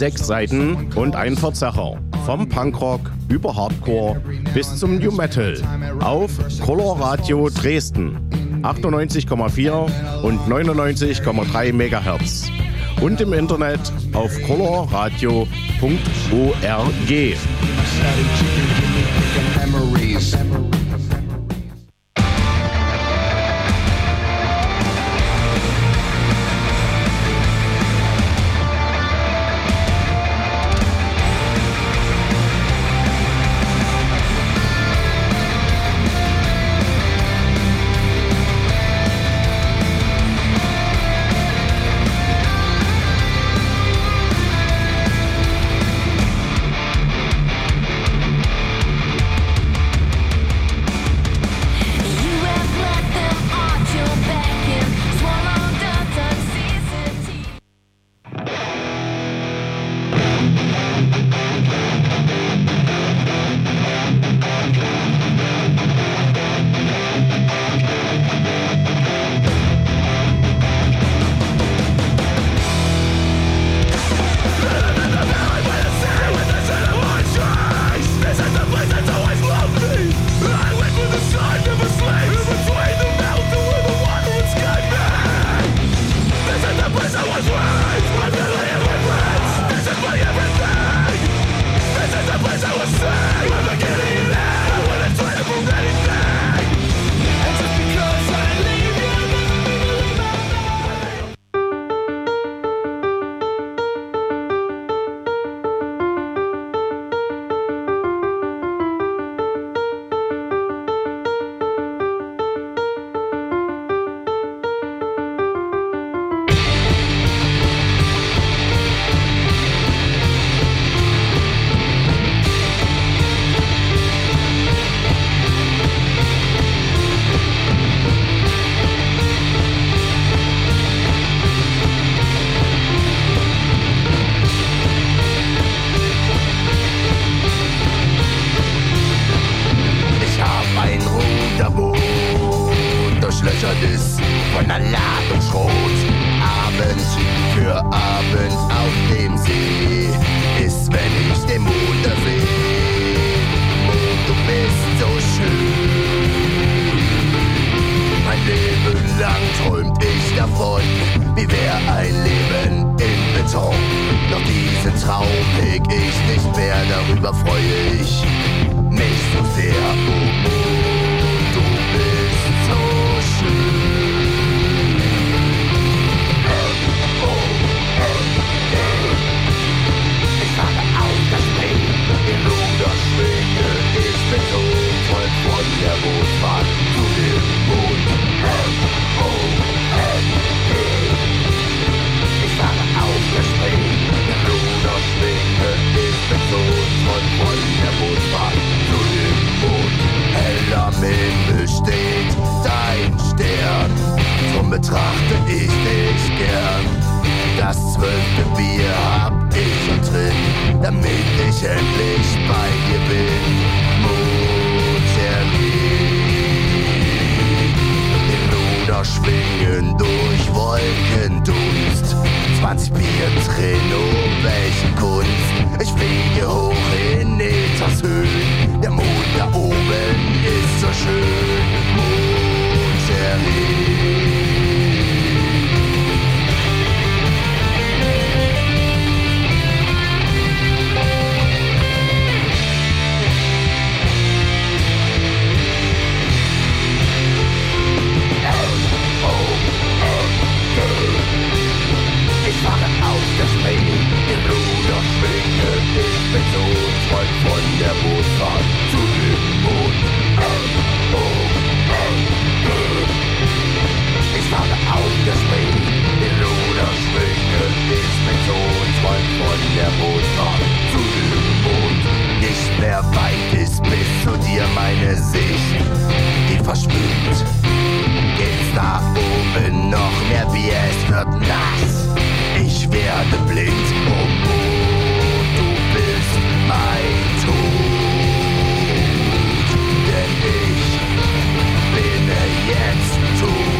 sechs Seiten und ein Verzerrer. Vom Punkrock über Hardcore bis zum New Metal auf Coloradio Dresden 98,4 und 99,3 MHz und im Internet auf colorradio.org. Das zwölfte Bier hab ich schon drin, damit ich endlich bei dir bin. Mutterlieb, den Ruder schwingen durch Wolkendunst. 20 Bier drin, um welche Kunst. Ich fliege hoch in Etas Höhen, der Mond da oben ist so schön. Mutterlieb. mehr weit ist bis zu dir meine Sicht, die verschwimmt. Geht's da oben noch mehr wie es wird nass, ich werde blind. Oh, oh du bist mein Tod, denn ich bin jetzt tot.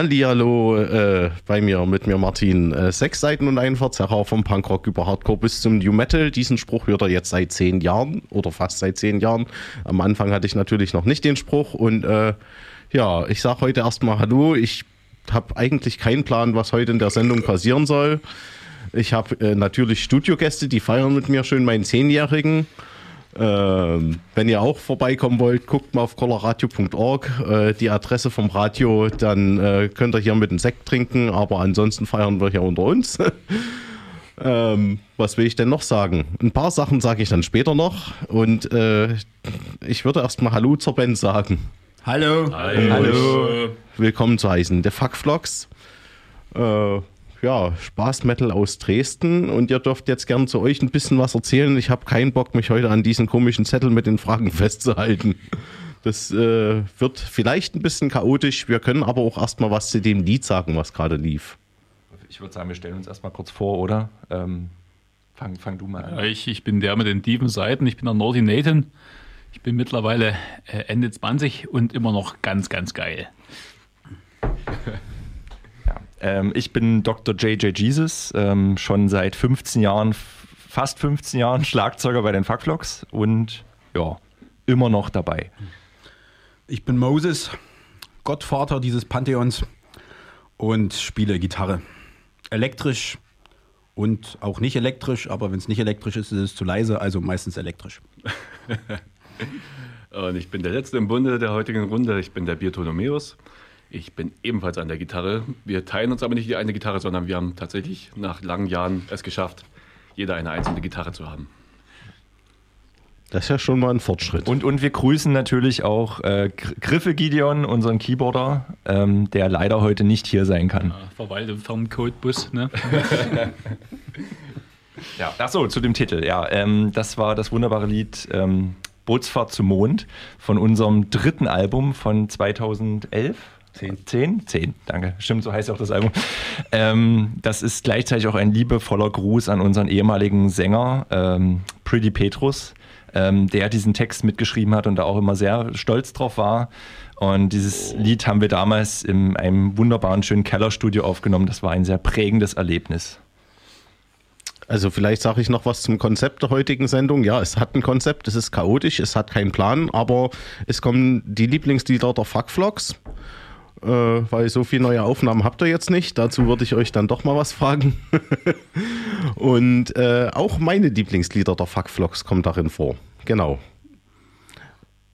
Hallihallo, äh, bei mir, mit mir Martin. Äh, sechs Seiten und ein Verzerrer vom Punkrock über Hardcore bis zum New Metal. Diesen Spruch hört er jetzt seit zehn Jahren oder fast seit zehn Jahren. Am Anfang hatte ich natürlich noch nicht den Spruch und äh, ja, ich sage heute erstmal Hallo. Ich habe eigentlich keinen Plan, was heute in der Sendung passieren soll. Ich habe äh, natürlich Studiogäste, die feiern mit mir schön meinen Zehnjährigen. Ähm, wenn ihr auch vorbeikommen wollt, guckt mal auf coloradio.org, äh, die Adresse vom Radio, dann äh, könnt ihr hier mit einem Sekt trinken, aber ansonsten feiern wir hier unter uns. ähm, was will ich denn noch sagen? Ein paar Sachen sage ich dann später noch und äh, ich würde erstmal Hallo zur Band sagen. Hallo. Hallo. Hallo. Willkommen zu heißen. The Fuckflocks. Äh, ja, Spaß-Metal aus Dresden und ihr dürft jetzt gern zu euch ein bisschen was erzählen. Ich habe keinen Bock, mich heute an diesen komischen Zettel mit den Fragen festzuhalten. Das äh, wird vielleicht ein bisschen chaotisch. Wir können aber auch erstmal was zu dem Lied sagen, was gerade lief. Ich würde sagen, wir stellen uns erstmal kurz vor, oder? Ähm, fang, fang du mal an. Ja, ich, ich bin der mit den tiefen Seiten. Ich bin der Naughty Nathan. Ich bin mittlerweile äh, Ende 20 und immer noch ganz, ganz geil. Ähm, ich bin Dr. JJ Jesus, ähm, schon seit 15 Jahren, fast 15 Jahren Schlagzeuger bei den Fuckflocks und ja, immer noch dabei. Ich bin Moses, Gottvater dieses Pantheons und spiele Gitarre. Elektrisch und auch nicht elektrisch, aber wenn es nicht elektrisch ist, ist es zu leise, also meistens elektrisch. und ich bin der Letzte im Bunde der heutigen Runde. Ich bin der Biertonomeus. Ich bin ebenfalls an der Gitarre. Wir teilen uns aber nicht die eine Gitarre, sondern wir haben tatsächlich nach langen Jahren es geschafft, jeder eine einzelne Gitarre zu haben. Das ist ja schon mal ein Fortschritt. Und, und wir grüßen natürlich auch äh, Griffe Gideon, unseren Keyboarder, ähm, der leider heute nicht hier sein kann. Ja, verweilte Ferncodebus, ne? ja, achso, zu dem Titel. Ja, ähm, das war das wunderbare Lied ähm, Bootsfahrt zum Mond von unserem dritten Album von 2011. Zehn. Zehn? Zehn, danke. Stimmt, so heißt auch das Album. Ähm, das ist gleichzeitig auch ein liebevoller Gruß an unseren ehemaligen Sänger, ähm, Pretty Petrus, ähm, der diesen Text mitgeschrieben hat und da auch immer sehr stolz drauf war. Und dieses. Lied haben wir damals in einem wunderbaren, schönen Kellerstudio aufgenommen. Das war ein sehr prägendes Erlebnis. Also vielleicht sage ich noch was zum Konzept der heutigen Sendung. Ja, es hat ein Konzept, es ist chaotisch, es hat keinen Plan, aber es kommen die Lieblingslieder der Fuckflocks äh, weil so viele neue Aufnahmen habt ihr jetzt nicht. Dazu würde ich euch dann doch mal was fragen. Und äh, auch meine Lieblingslieder der Fuckvlogs kommen darin vor. Genau.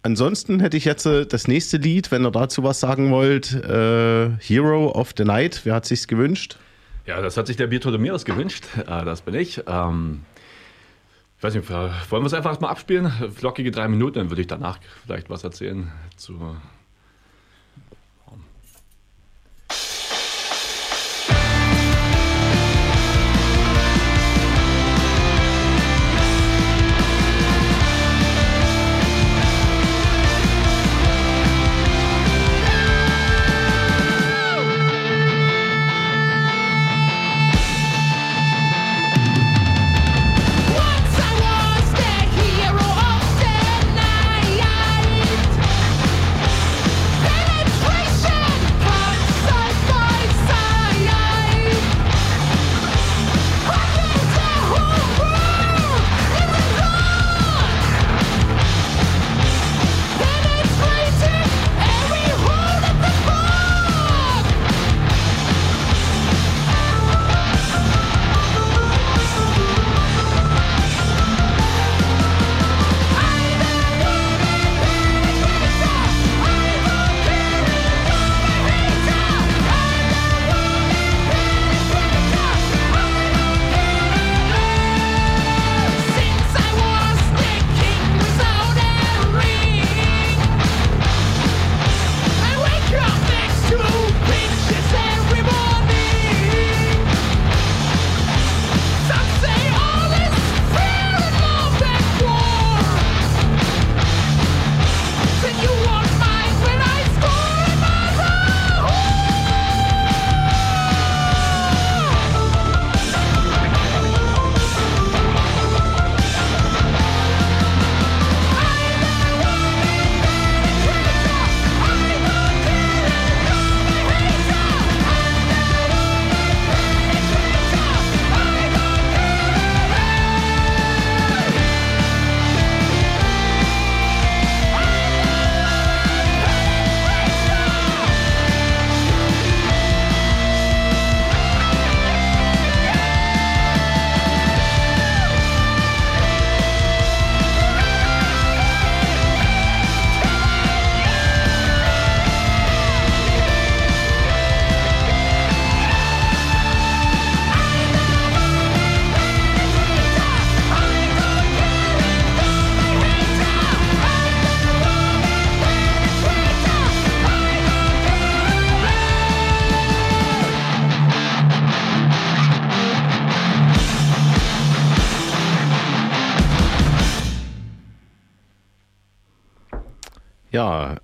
Ansonsten hätte ich jetzt äh, das nächste Lied, wenn ihr dazu was sagen wollt. Äh, Hero of the Night. Wer hat sich's gewünscht? Ja, das hat sich der Meeres gewünscht. Äh, das bin ich. Ähm, ich weiß nicht, wollen wir es einfach erstmal abspielen? Flockige drei Minuten, dann würde ich danach vielleicht was erzählen zu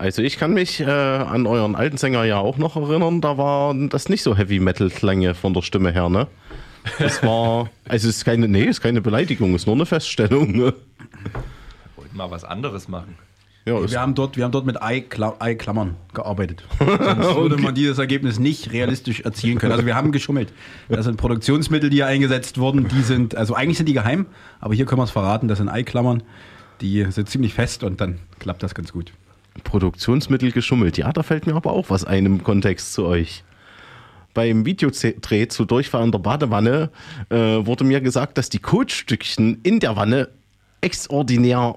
also ich kann mich äh, an euren alten Sänger ja auch noch erinnern, da war das nicht so Heavy Metal Klänge von der Stimme her, ne? Das war, also es ist keine, nee, es ist keine Beleidigung, es ist nur eine Feststellung. Ne? Wollten mal was anderes machen. Ja, Wir haben dort, wir haben dort mit Ei-Kla- Ei-Klammern gearbeitet. Sonst würde man dieses Ergebnis nicht realistisch erzielen können. Also wir haben geschummelt. Das sind Produktionsmittel, die hier eingesetzt wurden. Die sind, also eigentlich sind die geheim, aber hier können wir es verraten. Das sind Eiklammern. Die sind ziemlich fest und dann klappt das ganz gut. Produktionsmittel geschummelt. Ja, da fällt mir aber auch was ein im Kontext zu euch. Beim Videodreh zu Durchfall in der Badewanne äh, wurde mir gesagt, dass die Kotstückchen in der Wanne extraordinär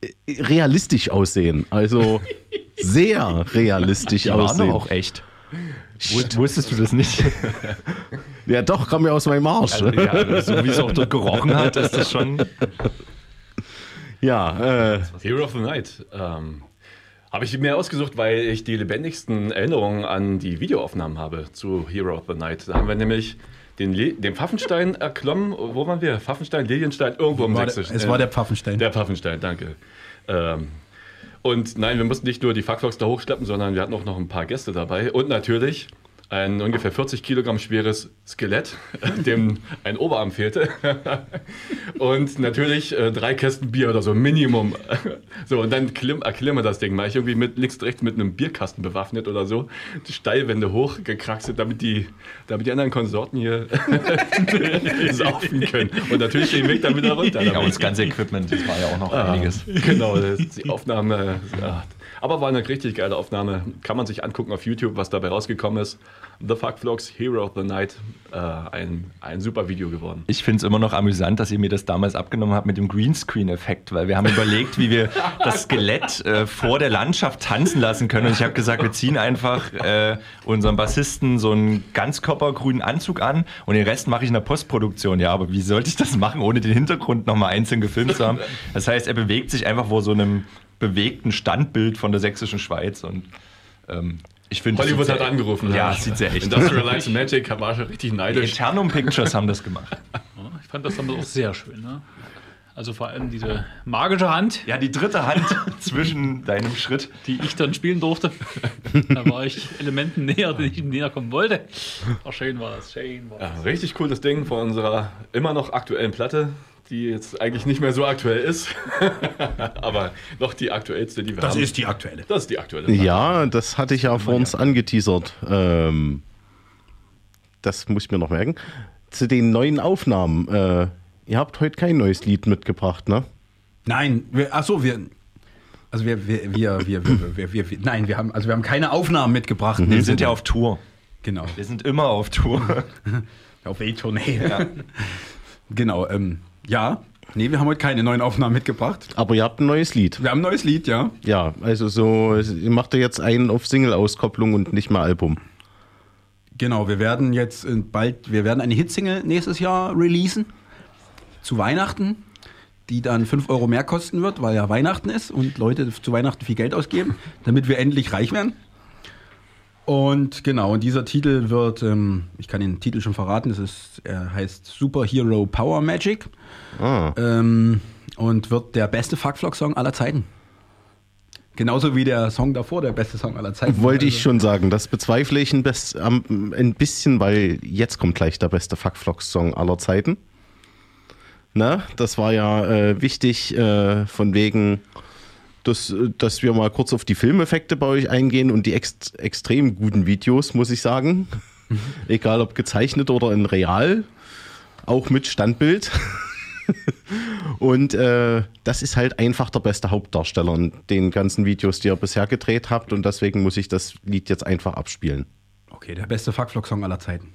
äh, realistisch aussehen. Also sehr realistisch Die waren aussehen. doch auch echt. Wus- Wusstest du das nicht? Ja, doch, kam ja aus meinem Arsch. Also, ja, so wie es auch dort gerochen hat, ist das schon. Ja, äh, Hero of the Night. Ähm, habe ich mir ausgesucht, weil ich die lebendigsten Erinnerungen an die Videoaufnahmen habe zu Hero of the Night. Da haben wir nämlich den, Le den Pfaffenstein erklommen. Wo waren wir? Pfaffenstein, Lilienstein, irgendwo im Sächsischen. es war der Pfaffenstein. Der Pfaffenstein, danke. Ähm, und nein, wir mussten nicht nur die Fuckfox da hochschleppen, sondern wir hatten auch noch ein paar Gäste dabei. Und natürlich ein ungefähr 40 Kilogramm schweres Skelett, dem ein Oberarm fehlte. und natürlich äh, drei Kästen Bier oder so, Minimum. so, und dann klimm, erklimme das Ding mal. Ich irgendwie mit links, rechts mit einem Bierkasten bewaffnet oder so. Die Steilwände hochgekraxelt, damit die, damit die anderen Konsorten hier saufen können. Und natürlich den Weg dann wieder runter. Ja, damit- und das ganze Equipment, das war ja auch noch Ah, einiges. Genau, das ist die Aufnahme. Ja. Aber war eine richtig geile Aufnahme. Kann man sich angucken auf YouTube, was dabei rausgekommen ist. The Fuck Vlogs, Hero of the Night. Äh, ein, ein super Video geworden. Ich finde es immer noch amüsant, dass ihr mir das damals abgenommen habt mit dem Greenscreen-Effekt, weil wir haben überlegt, wie wir das Skelett äh, vor der Landschaft tanzen lassen können. Und ich habe gesagt, wir ziehen einfach äh, unserem Bassisten so einen ganzkörpergrünen Anzug an und den Rest mache ich in der Postproduktion. Ja, aber wie sollte ich das machen, ohne den Hintergrund nochmal einzeln gefilmt zu haben? Das heißt, er bewegt sich einfach vor so einem bewegten Standbild von der sächsischen Schweiz und ähm, ich finde. Hollywood das hat angerufen. Ja, es sieht sehr echt aus. Industrial Lights and Magic war schon richtig Die neidisch. Eternum Pictures haben das gemacht. Ich fand das damals auch sehr schön. Ne? Also vor allem diese magische Hand, Ja, die dritte Hand zwischen deinem Schritt. die ich dann spielen durfte. da war ich Elementen näher, denen ich näher kommen wollte. Ach, schön war das, schön war das. Ja, richtig cooles Ding von unserer immer noch aktuellen Platte, die jetzt eigentlich nicht mehr so aktuell ist. Aber noch die aktuellste, die wir Das haben. ist die aktuelle. das ist die aktuelle. Ja, das hatte ich ja vor uns angeteasert. Ähm, das muss ich mir noch merken. Zu den neuen Aufnahmen. Äh, ihr habt heute kein neues Lied mitgebracht, ne? Nein, wir, ach so, wir, also wir, wir, wir, wir, wir, wir, wir, wir, nein, wir haben, also wir haben keine Aufnahmen mitgebracht. dem Wir sind ja auf Tour. genau, Wir sind immer auf Tour. auf Welttournee. genau, ähm, ja, nee, wir haben heute keine neuen Aufnahmen mitgebracht. Aber ihr habt ein neues Lied. Wir haben ein neues Lied, ja. Ja, also so, ihr macht ja jetzt einen auf Single-Auskopplung und nicht mehr Album. Genau, wir werden jetzt äh, bald, wir werden eine Hitsingle nächstes Jahr releasen. Zu Weihnachten, die dann 5 Euro mehr kosten wird, weil ja Weihnachten ist und Leute zu Weihnachten viel Geld ausgeben, damit wir endlich reich werden. Und genau, und dieser Titel wird, ähm, ich kann den Titel schon verraten, das ist, er heißt Superhero Power Magic Ah. ähm, und wird der beste Fuckflock-Song aller Zeiten. Genauso wie der Song davor der beste Song aller Zeiten. Wollte ich Also- schon sagen, das bezweifle ich ein, best, ein bisschen, weil jetzt kommt gleich der beste Fuckflocks-Song aller Zeiten. Na, das war ja äh, wichtig äh, von wegen, dass, dass wir mal kurz auf die Filmeffekte bei euch eingehen und die ext extrem guten Videos, muss ich sagen. Egal ob gezeichnet oder in real, auch mit Standbild. Und äh, das ist halt einfach der beste Hauptdarsteller in den ganzen Videos, die ihr bisher gedreht habt. Und deswegen muss ich das Lied jetzt einfach abspielen. Okay, der beste Fuckflock-Song aller Zeiten.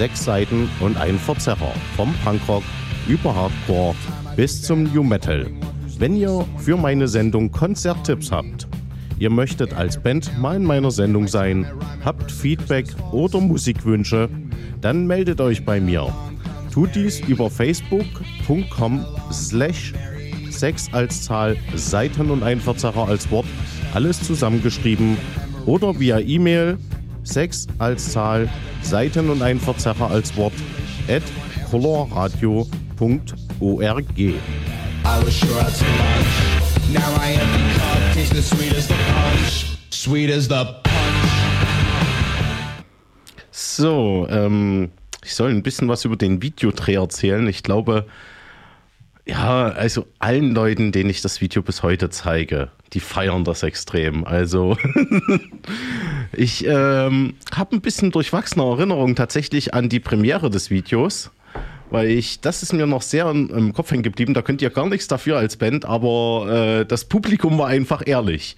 Sechs Seiten und ein Verzerrer. Vom Punkrock über Hardcore bis zum New Metal. Wenn ihr für meine Sendung Konzerttipps habt, ihr möchtet als Band mal in meiner Sendung sein, habt Feedback oder Musikwünsche, dann meldet euch bei mir. Tut dies über facebook.com slash 6 als Zahl, Seiten und ein Verzerrer als Wort, alles zusammengeschrieben oder via E-Mail 6 als Zahl, Seiten und ein Verzerrer als Wort. At colorradio.org. So, ähm, ich soll ein bisschen was über den Videodreh erzählen. Ich glaube, ja, also allen Leuten, denen ich das Video bis heute zeige, die feiern das extrem. Also ich ähm, habe ein bisschen durchwachsene Erinnerungen tatsächlich an die Premiere des Videos. Weil ich, das ist mir noch sehr im, im Kopf hängen geblieben. Da könnt ihr gar nichts dafür als Band, aber äh, das Publikum war einfach ehrlich.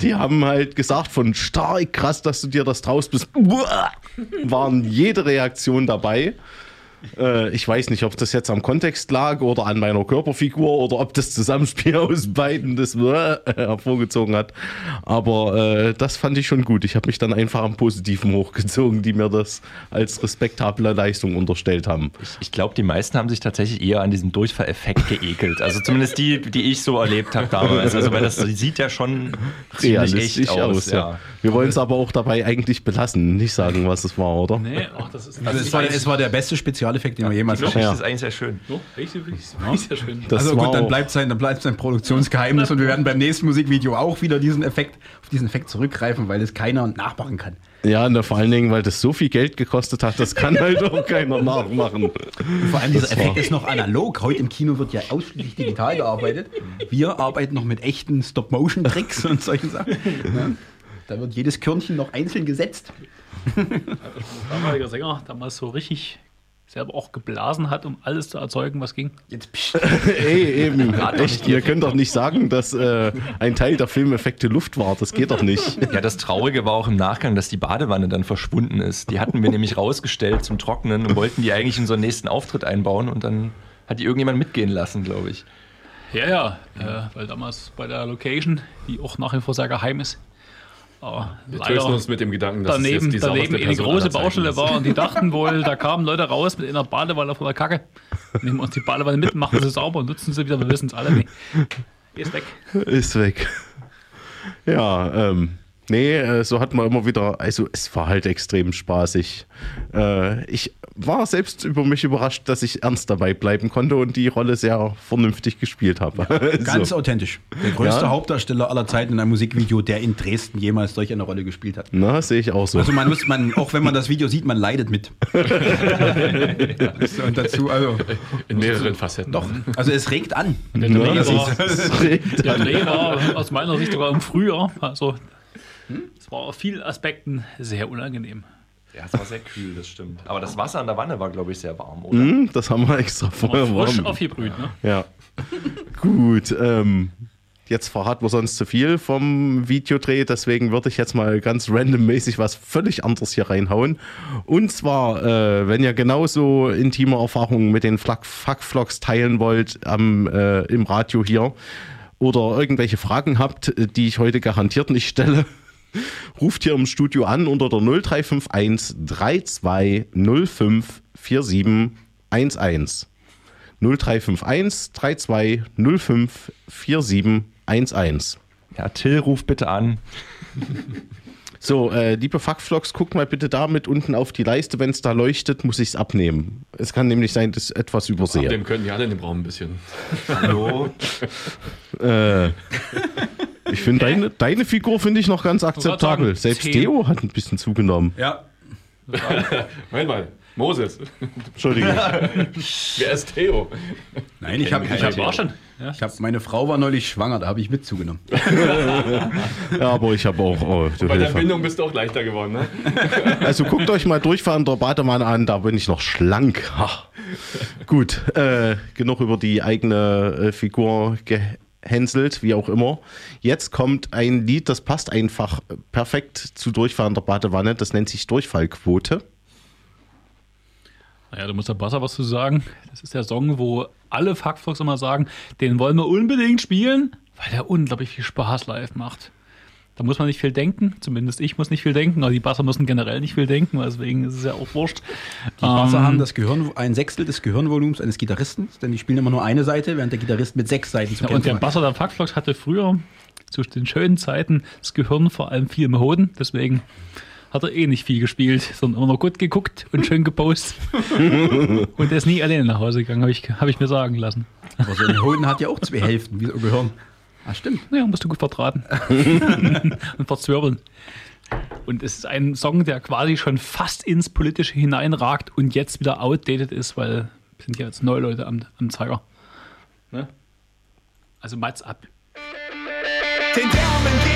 Die haben halt gesagt, von stark krass, dass du dir das traust bist, waren jede Reaktion dabei. Äh, ich weiß nicht, ob das jetzt am Kontext lag oder an meiner Körperfigur oder ob das Zusammenspiel aus beiden das äh, hervorgezogen hat. Aber äh, das fand ich schon gut. Ich habe mich dann einfach am Positiven hochgezogen, die mir das als respektable Leistung unterstellt haben. Ich glaube, die meisten haben sich tatsächlich eher an diesem Durchfalleffekt geekelt. Also zumindest die, die ich so erlebt habe damals. Also weil das sieht ja schon ziemlich echt aus. aus. ja. Wir wollen es aber auch dabei eigentlich belassen, nicht sagen, was es war, oder? Nee, ach, das ist Also es, war, es war der beste Spezialeffekt, den wir jemals Die hatten. Geschichte Ja. ist eigentlich sehr schön. so, echt, wirklich, wirklich sehr schön. Das also gut, dann bleibt sein, dann bleibt sein Produktionsgeheimnis und wir werden beim nächsten Musikvideo auch wieder diesen Effekt, auf diesen Effekt zurückgreifen, weil es keiner nachmachen kann. Ja, ne, vor allen Dingen, weil das so viel Geld gekostet hat, das kann halt auch keiner nachmachen. Und vor allem dieser Effekt ist noch analog. Heute im Kino wird ja ausschließlich digital gearbeitet. Wir arbeiten noch mit echten Stop-Motion-Tricks und solchen Sachen. Ja. Da wird jedes Körnchen noch einzeln gesetzt. damaliger Sänger damals so richtig selber auch geblasen hat, um alles zu erzeugen, was ging. Jetzt pst. Ey, eben, echt, ihr könnt doch nicht sagen, dass äh, ein Teil der Filmeffekte Luft war. Das geht doch nicht. Ja, das Traurige war auch im Nachgang, dass die Badewanne dann verschwunden ist. Die hatten wir nämlich rausgestellt zum Trocknen und wollten die eigentlich in unseren nächsten Auftritt einbauen und dann hat die irgendjemand mitgehen lassen, glaube ich. Ja, ja, äh, weil damals bei der Location, die auch nach wie vor sehr geheim ist, aber Wir trösten uns mit dem Gedanken, dass daneben, es jetzt die daneben eine große Baustelle war und die dachten wohl, da kamen Leute raus mit einer Badewanne von der Kacke, nehmen uns die Badewanne mit, machen sie sauber und nutzen sie wieder, wir wissen es alle nicht. Ist weg. Ist weg. Ja, ähm, nee, äh, so hat man immer wieder, also es war halt extrem spaßig. Äh, ich war selbst über mich überrascht, dass ich ernst dabei bleiben konnte und die Rolle sehr vernünftig gespielt habe. Ganz so. authentisch. Der größte Ja. Hauptdarsteller aller Zeiten in einem Musikvideo, der in Dresden jemals solch eine Rolle gespielt hat. Na, sehe ich auch so. Also man muss, man, auch wenn man das Video sieht, man leidet mit. Und dazu, also, In mehreren Facetten. doch, also es regt an. Der Ja, Dreh, das war, ist- das regt der an. Dreh war aus meiner Sicht sogar im Frühjahr, also es war auf vielen Aspekten sehr unangenehm. Ja, es war sehr kühl, das stimmt. Aber das Wasser an der Wanne war, glaube ich, sehr warm, oder? Hm, Das haben wir extra vorher War frisch warm. aufgebrüht, ne? Ja. Gut, ähm, jetzt verraten wir sonst zu viel vom Videodreh, deswegen würde ich jetzt mal ganz randommäßig was völlig anderes hier reinhauen. Und zwar, äh, wenn ihr genauso intime Erfahrungen mit den Fuckvlogs teilen wollt am, äh, im Radio hier oder irgendwelche Fragen habt, die ich heute garantiert nicht stelle, ruft hier im Studio an unter der 0351 3205 4711. 0351 3205 4711. Ja, Till, ruf bitte an. So, äh, liebe Fuckvlogs, guckt mal bitte da mit unten auf die Leiste. Wenn es da leuchtet, muss ich es abnehmen. Es kann nämlich sein, dass ich etwas übersehe. Dem können die alle in den Raum ein bisschen. Hallo? Äh, ich finde, deine, deine Figur finde ich noch ganz akzeptabel. sagen, Selbst zehn. Deo hat ein bisschen zugenommen. Ja, Moment mal, Moses. Entschuldigung. Wer ist Theo? nein, ich habe, ich hab, war schon. Ja. ich hab, meine Frau war neulich schwanger, da habe ich mit zugenommen. ja, aber ich habe auch. Oh, Bei der Hilfe. Bindung bist du auch leichter geworden, ne? Also guckt euch mal Durchfahren der Badewanne an, da bin ich noch schlank. Ha. Gut, äh, genug über die eigene äh, Figur hänselt, wie auch immer. Jetzt kommt ein Lied, das passt einfach perfekt zu Durchfall in der Badewanne. Das nennt sich Durchfallquote. Naja, da muss der Basser was zu sagen. Das ist der Song, wo alle Fuckflocks immer sagen, den wollen wir unbedingt spielen, weil der unglaublich viel Spaß live macht. Da muss man nicht viel denken, zumindest ich muss nicht viel denken, aber die Basser müssen generell nicht viel denken, deswegen ist es ja auch wurscht. Die Basser Ähm, haben das Gehirn, ein Sechstel des Gehirnvolumens eines Gitarristen, denn die spielen immer nur eine Seite, während der Gitarrist mit sechs Seiten zu Ja, und der. Basser der Fuckflocks hatte früher zu den schönen Zeiten das Gehirn vor allem viel im Hoden, deswegen hat er eh nicht viel gespielt, sondern immer noch gut geguckt und schön gepostet. und er ist nie alleine nach Hause gegangen, habe ich, hab ich mir sagen lassen. Aber so ein Hoden hat ja auch zwei Hälften, wie so ein Gehirn. Ah, stimmt. Ja, musst du gut vertraten und verzwirbeln. Und es ist ein Song, der quasi schon fast ins Politische hineinragt und jetzt wieder outdated ist, weil sind ja jetzt neue Leute am, am Zeiger. Ne? Also Mats ab. Den Därmen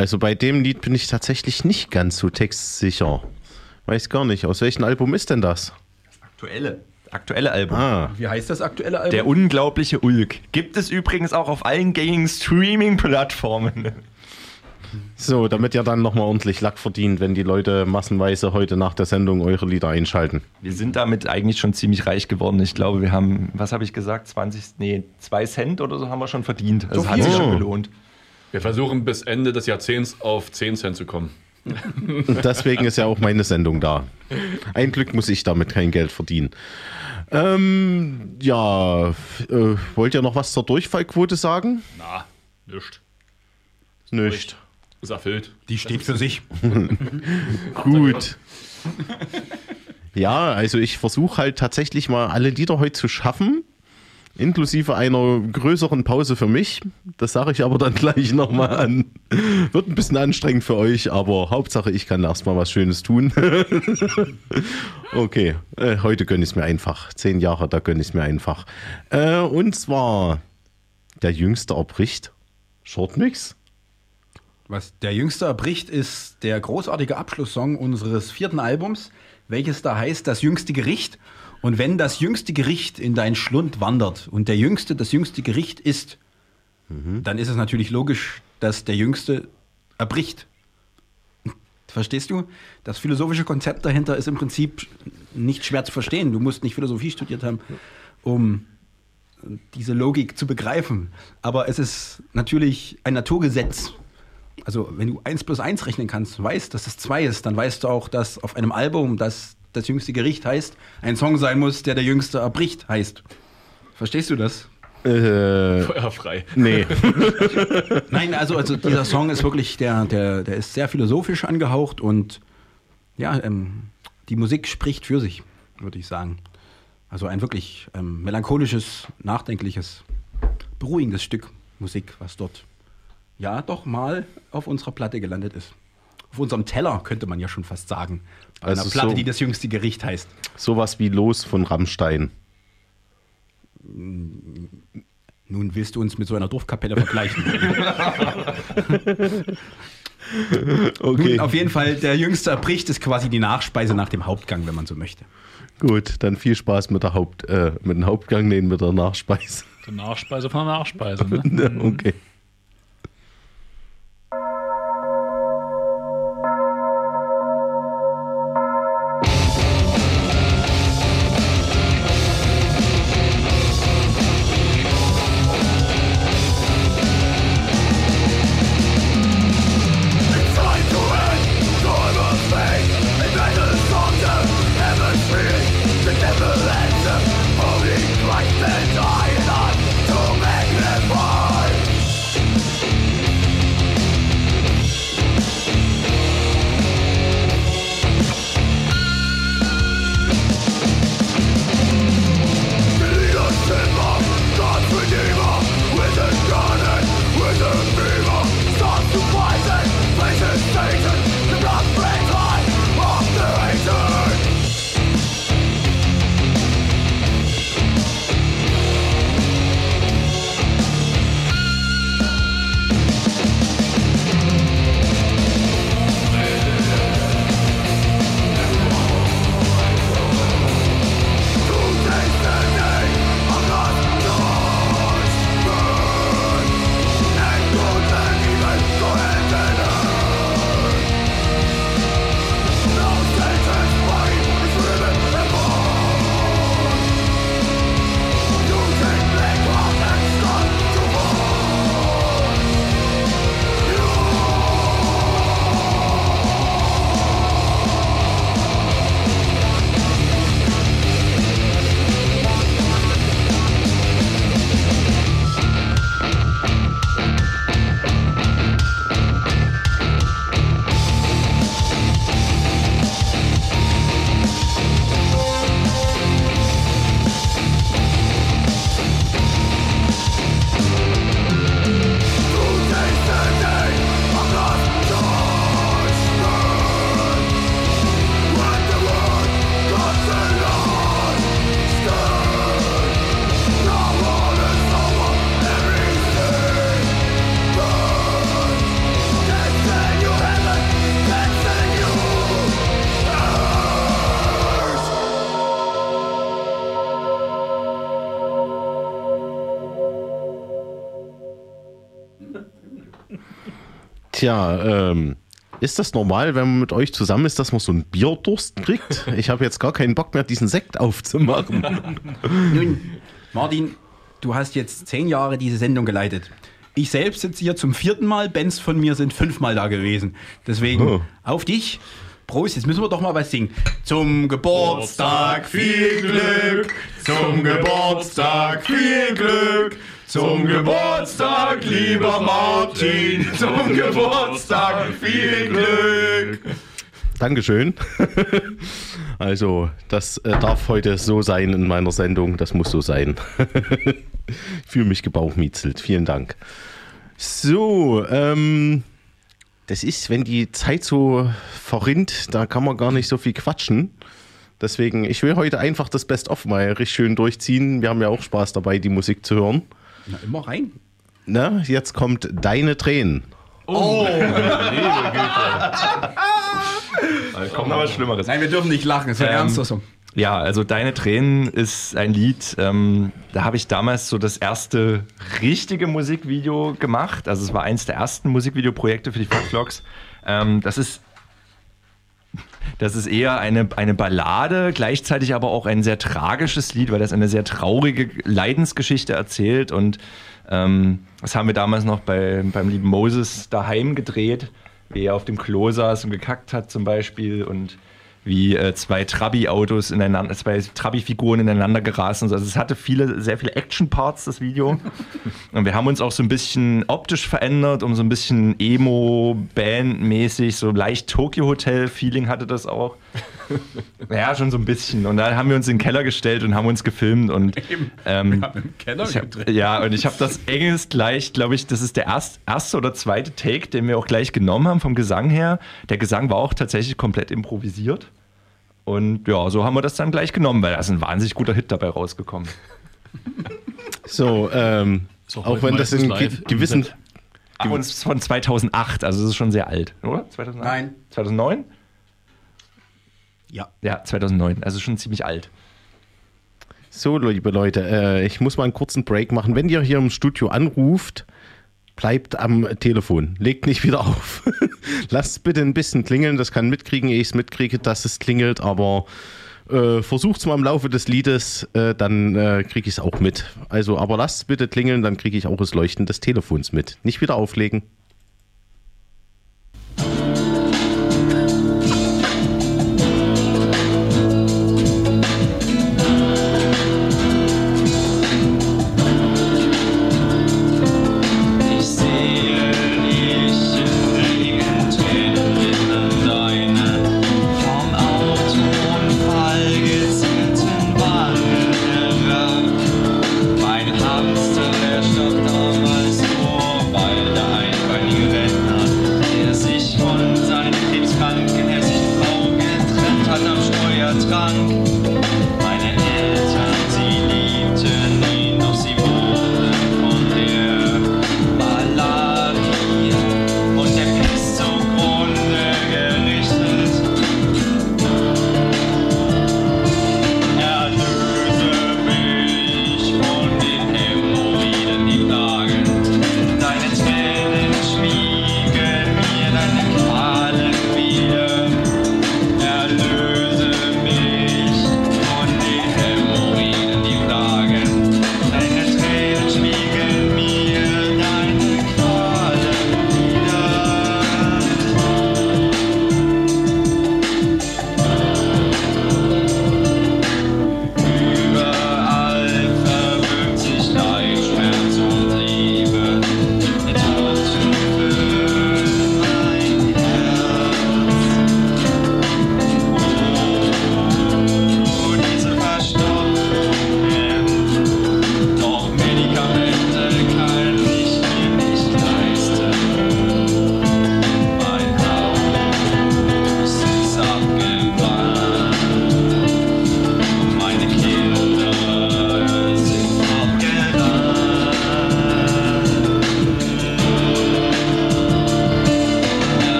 also bei dem Lied bin ich tatsächlich nicht ganz so textsicher. Weiß gar nicht, aus welchem Album ist denn das? Aktuelle. Aktuelle Album. Ah, Wie heißt das aktuelle Album? Der unglaubliche Ulk. Gibt es übrigens auch auf allen gängigen Streaming-Plattformen. so, damit ihr dann nochmal ordentlich Lack verdient, wenn die Leute massenweise heute nach der Sendung eure Lieder einschalten. Wir sind damit eigentlich schon ziemlich reich geworden. Ich glaube, wir haben, was habe ich gesagt, 20, nee, 2 Cent oder so haben wir schon verdient. Also So hat sich schon Oh. gelohnt. Wir versuchen bis Ende des Jahrzehnts auf 10 Cent zu kommen. Deswegen ist ja auch meine Sendung da. Ein Glück muss ich damit kein Geld verdienen. Ähm, ja, äh, wollt ihr noch was zur Durchfallquote sagen? Na, nischt. Nicht. Ist erfüllt. Die steht für sich. Gut. Ja, also ich versuche halt tatsächlich mal alle Lieder heute zu schaffen, inklusive einer größeren Pause für mich. Das sage ich aber dann gleich nochmal an. Wird ein bisschen anstrengend für euch, aber Hauptsache ich kann erstmal was Schönes tun. okay, äh, heute gönne ich es mir einfach. Zehn Jahre, da gönne ich es mir einfach. Äh, und zwar der Jüngste erbricht. Shortmix. Was der jüngste erbricht, ist der großartige Abschlusssong unseres vierten Albums, welches da heißt Das jüngste Gericht. Und wenn das jüngste Gericht in dein Schlund wandert und der jüngste das jüngste Gericht ist, dann ist es natürlich logisch, dass der jüngste erbricht. Verstehst du? Das philosophische Konzept dahinter ist im Prinzip nicht schwer zu verstehen. Du musst nicht Philosophie studiert haben, um diese Logik zu begreifen. Aber es ist natürlich ein Naturgesetz. Also, wenn du 1 plus 1 rechnen kannst, weißt, dass es 2 ist, dann weißt du auch, dass auf einem Album, das das jüngste Gericht heißt, ein Song sein muss, der der jüngste erbricht heißt. Verstehst du das? Äh, Feuerfrei. nee. Nein, also, also dieser Song ist wirklich, der, der, der ist sehr philosophisch angehaucht und ja, ähm, die Musik spricht für sich, würde ich sagen. Also ein wirklich ähm, melancholisches, nachdenkliches, beruhigendes Stück Musik, was dort ja doch mal auf unserer Platte gelandet ist. Auf unserem Teller könnte man ja schon fast sagen. Bei Also einer Platte, so- die das jüngste Gericht heißt. Sowas wie Los von Rammstein. Nun willst du uns mit so einer Dorfkapelle vergleichen. Okay, Nun, auf jeden Fall, der jüngste erbricht ist quasi die Nachspeise nach dem Hauptgang, wenn man so möchte. gut, dann viel Spaß mit der Haupt, äh, mit dem Hauptgang, nee, mit der Nachspeise. Die Nachspeise von der Nachspeise. Ne? okay. Tja, ähm, ist das normal, wenn man mit euch zusammen ist, dass man so einen Bierdurst kriegt? Ich habe jetzt gar keinen Bock mehr, diesen Sekt aufzumachen. Nun, Martin, du hast jetzt zehn Jahre diese Sendung geleitet. Ich selbst sitze hier zum vierten Mal. Bands von mir sind fünfmal da gewesen. Deswegen Oh. auf dich. Prost, jetzt müssen wir doch mal was singen. Zum Geburtstag viel Glück, zum Geburtstag viel Glück, zum Geburtstag, lieber Martin, zum Geburtstag viel Glück. Dankeschön. Also, das äh, darf heute so sein in meiner Sendung. Das muss so sein. ich fühle mich gebauchmietzelt. Vielen Dank. So, ähm, das ist, wenn die Zeit so verrinnt, da kann man gar nicht so viel quatschen. Deswegen, ich will heute einfach das Best-of mal richtig schön durchziehen. Wir haben ja auch Spaß dabei, die Musik zu hören. Na, immer rein. Na, jetzt kommt Deine Tränen. Da kommt noch was Schlimmeres. Nein, wir dürfen nicht lachen, es ist ein Ähm, ernster Song. Ja, also Deine Tränen ist ein Lied, ähm, da habe ich damals so das erste richtige Musikvideo gemacht. Also es war eins der ersten Musikvideoprojekte für die Vlogs. Ähm, das ist das ist eher eine, eine Ballade, gleichzeitig aber auch ein sehr tragisches Lied, weil das eine sehr traurige Leidensgeschichte erzählt. Und ähm, das haben wir damals noch bei, beim lieben Moses daheim gedreht, wie er auf dem Klo saß und gekackt hat zum Beispiel und wie äh, zwei Trabi-Autos ineinander, zwei Trabi-Figuren ineinander gerasen. Also es hatte viele, sehr viele Action-Parts, das Video. Und wir haben uns auch so ein bisschen optisch verändert, um so ein bisschen Emo-Band-mäßig, so leicht Tokyo-Hotel-Feeling hatte das auch. Ja, schon so ein bisschen. Und dann haben wir uns in den Keller gestellt und haben uns gefilmt und ähm, im Keller ich hab, ja, und ich habe das enges gleich, glaube ich, das ist der erst, erste oder zweite Take, den wir auch gleich genommen haben vom Gesang her. Der Gesang war auch tatsächlich komplett improvisiert. Und ja, so haben wir das dann gleich genommen, weil da ist ein wahnsinnig guter Hit dabei rausgekommen. So, ähm, So, auch heute wenn das in live gewissen. Ach, ist von 2008, also es ist schon sehr alt, oder? 2008? Nein. 2009? Ja. Ja, 2009, also schon ziemlich alt. So, liebe Leute, äh, ich muss mal einen kurzen Break machen. Wenn ihr hier im Studio anruft, bleibt am Telefon. Legt nicht wieder auf. Lasst bitte ein bisschen klingeln. Das kann mitkriegen, ehe ich es mitkriege, dass es klingelt, aber äh, versucht es mal im Laufe des Liedes, äh, dann äh, kriege ich es auch mit. Also, aber lasst bitte klingeln, dann kriege ich auch das Leuchten des Telefons mit. Nicht wieder auflegen.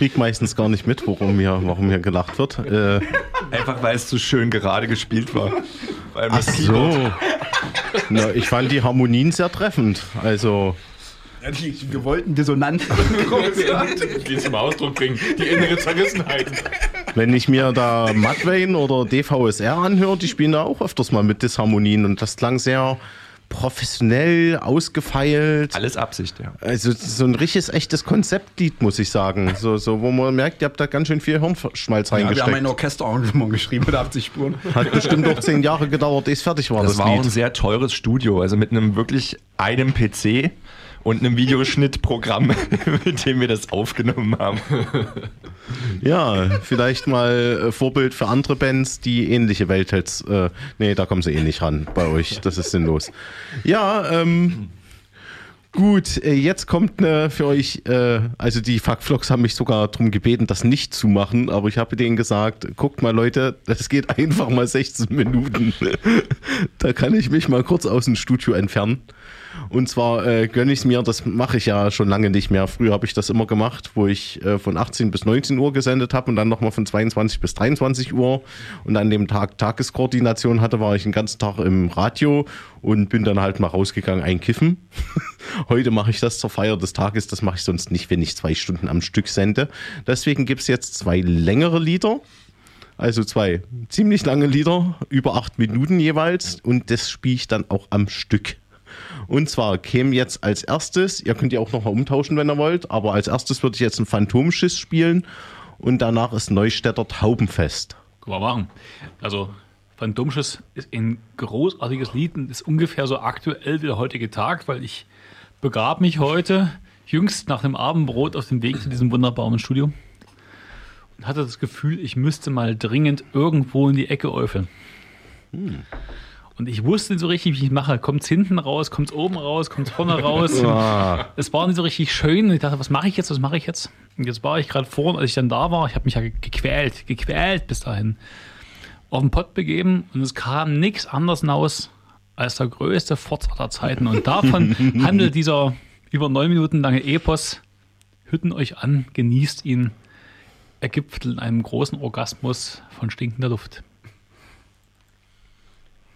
Krieg meistens gar nicht mit, worum hier, warum hier gelacht wird. Äh, Einfach weil es so schön gerade gespielt war. Weil ach so. Na, ich fand die Harmonien sehr treffend. Also, Ja, die gewollten Dissonanten. Die zum Ausdruck bringen. Die innere Zerrissenheit. wenn ich mir da Mudvayne oder DVSR anhöre, die spielen da auch öfters mal mit Disharmonien und das klang sehr professionell, ausgefeilt. Alles Absicht, ja. Also so ein richtiges, echtes Konzeptlied, muss ich sagen. So, so, wo man merkt, ihr habt da ganz schön viel Hirnschmalz Ja, wir haben reingesteckt. ein Orchesterarrangement geschrieben mit 80 Spuren. Hat bestimmt auch zehn Jahre gedauert, ehe es fertig war, Das das, war auch Lied. ein sehr teures Studio, also mit einem wirklich einem PC und einem Videoschnittprogramm, mit dem wir das aufgenommen haben. Ja, vielleicht mal äh, Vorbild für andere Bands, die ähnliche Welthits. Äh, nee, da kommen sie eh nicht ran bei euch. Das ist sinnlos. Ja, ähm. Gut, äh, jetzt kommt ne, für euch, äh, also die Fuckflocks haben mich sogar darum gebeten, das nicht zu machen, aber ich habe denen gesagt, guckt mal Leute, das geht einfach mal 16 Minuten. da kann ich mich mal kurz aus dem Studio entfernen. Und zwar äh, gönne ich es mir, das mache ich ja schon lange nicht mehr. Früher habe ich das immer gemacht, wo ich äh, von 18 bis 19 Uhr gesendet habe und dann nochmal von 22 bis 23 Uhr. Und an dem Tag Tageskoordination hatte, war ich den ganzen Tag im Radio und bin dann halt mal rausgegangen einkiffen. Heute mache ich das zur Feier des Tages, das mache ich sonst nicht, wenn ich zwei Stunden am Stück sende. Deswegen gibt es jetzt zwei längere Lieder. Also zwei ziemlich lange Lieder, über acht Minuten jeweils. Und das spiele ich dann auch am Stück. Und zwar käme jetzt als erstes, ihr könnt ja auch nochmal umtauschen, wenn ihr wollt, aber als erstes würde ich jetzt ein Phantomschiss spielen und danach ist Neustädter Taubenfest. Können wir machen. Also, Phantomschiss ist ein großartiges Lied und ist ungefähr so aktuell wie der heutige Tag, weil ich begab mich heute jüngst nach dem Abendbrot auf dem Weg zu diesem wunderbaren Studio und hatte das Gefühl, ich müsste mal dringend irgendwo in die Ecke äufeln. Und ich wusste nicht so richtig, wie ich mache. Kommt es hinten raus, kommt es oben raus, kommt es vorne raus. Es war nicht so richtig schön. Und ich dachte, was mache ich jetzt, was mache ich jetzt? Und jetzt war ich gerade vorhin, als ich dann da war, ich habe mich ja gequält, gequält bis dahin, auf den Pott begeben und es kam nichts anderes hinaus als der größte Furz aller Zeiten. Und davon handelt dieser über neun Minuten lange Epos. Hütten euch an, genießt ihn. Er gipfelt in einem großen Orgasmus von stinkender Luft.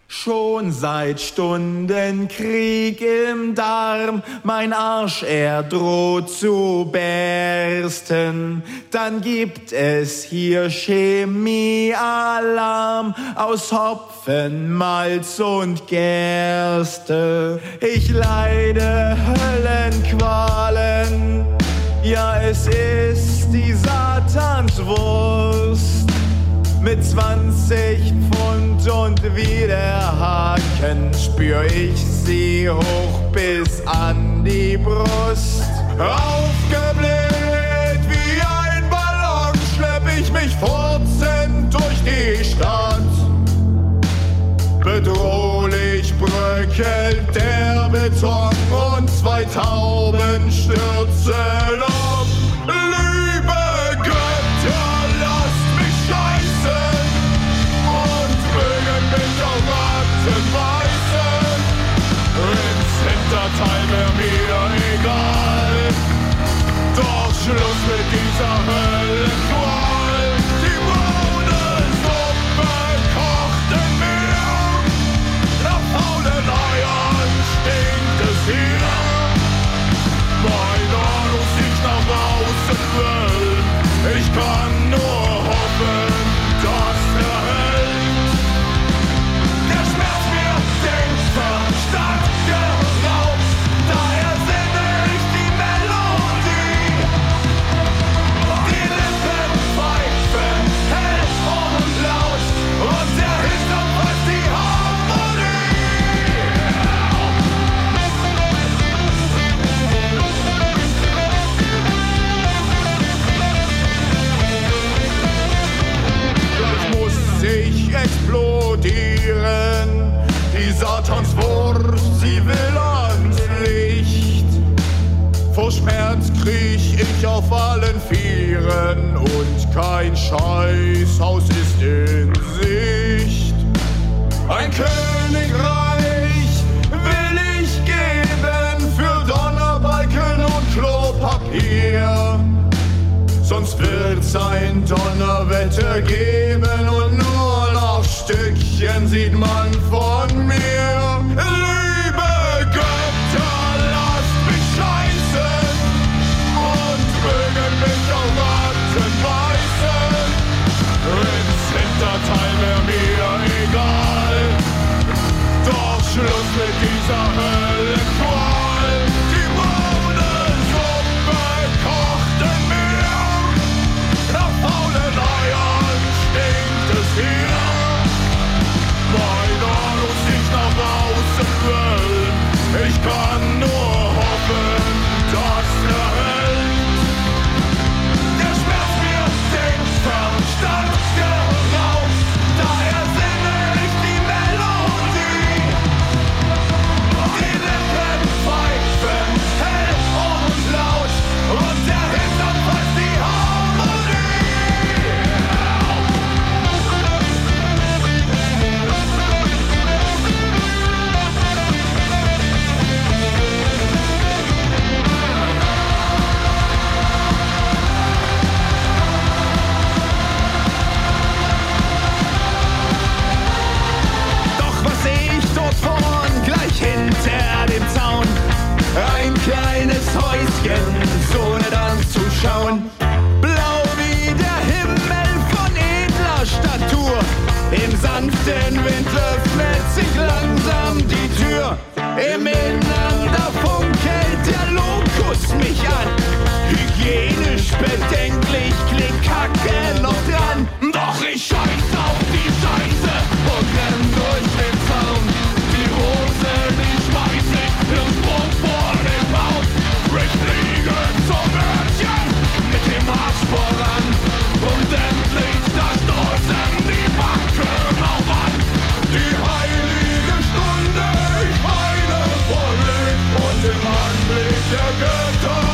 Schon seit Stunden Krieg im Darm, mein Arsch er droht zu bersten. Dann gibt es hier Chemiealarm aus Hopfen, Malz und Gerste. Ich leide Höllenqualen, ja es ist die Satanswurst mit 20 Pfund und wie der Haken spür ich sie hoch bis an die Brust. Aufgebläht wie ein Ballon schlepp ich mich furzend durch die Stadt. Bedrohlich bröckelt der Beton und zwei Tauben stürzen um. gleich auf allen Vieren und kein Scheißhaus ist in Sicht. Ein Königreich will ich geben für Donnerbalken und Klopapier. Sonst wird's ein Donnerwetter geben und nur noch Stückchen sieht man von mir. hygienisch bedenklich, klick Kacke noch dran. Doch ich scheiß auf die Scheiße und renn durch den Zaun. Die Hose, die schmeiß ich irgendwo vor dem Haus. Ich fliege zum Mädchen mit dem Arsch voran und endlich da stoßen die Backen auf an. Die heilige Stunde, ich heile vor Licht und im Anblick der Götter.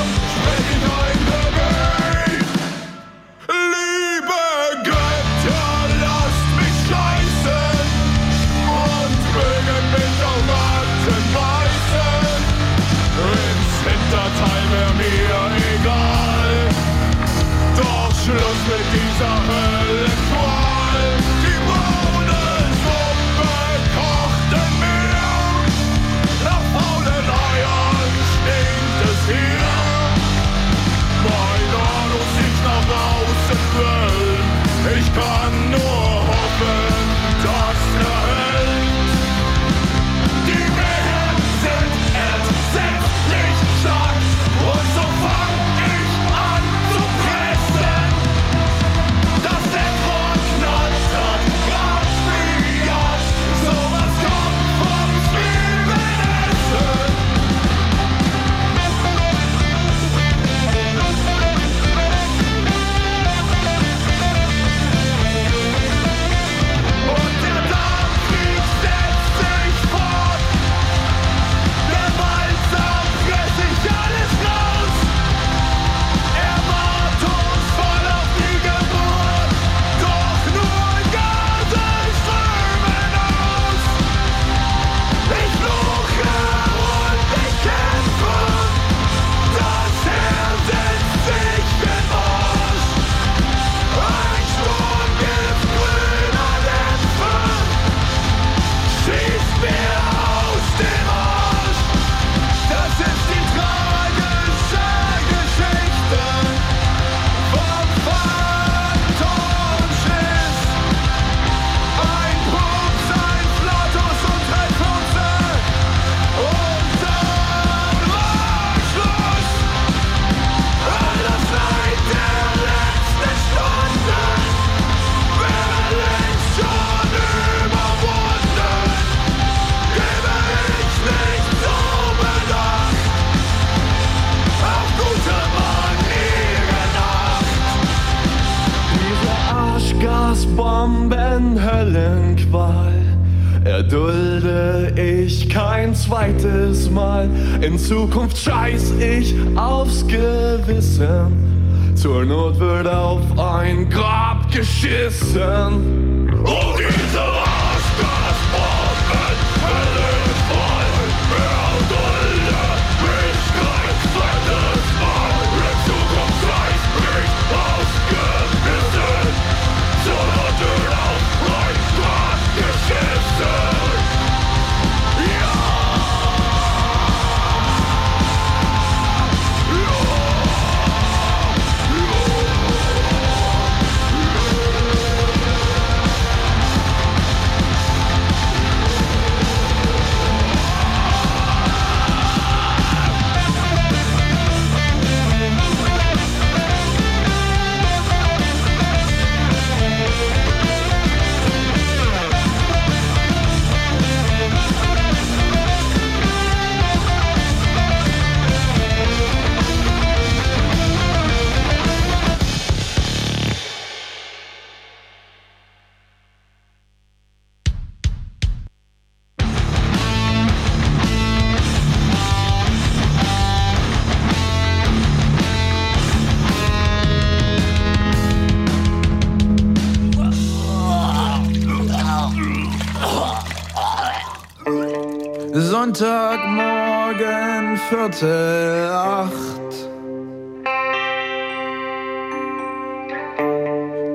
Sonntagmorgen, Viertel acht.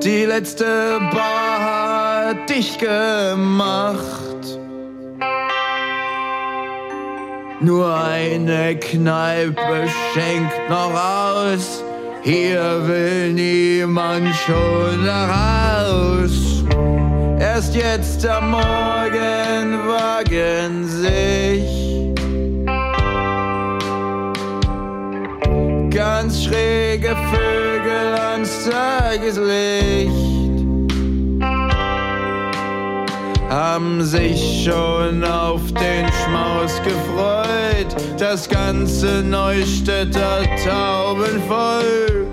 Die letzte Bar hat dich gemacht. Nur eine Kneipe schenkt noch aus. Hier will niemand schon raus. Erst jetzt am Morgen wagen sich ganz schräge Vögel ans Tageslicht. Haben sich schon auf den Schmaus gefreut, das ganze Neustädter Taubenvolk.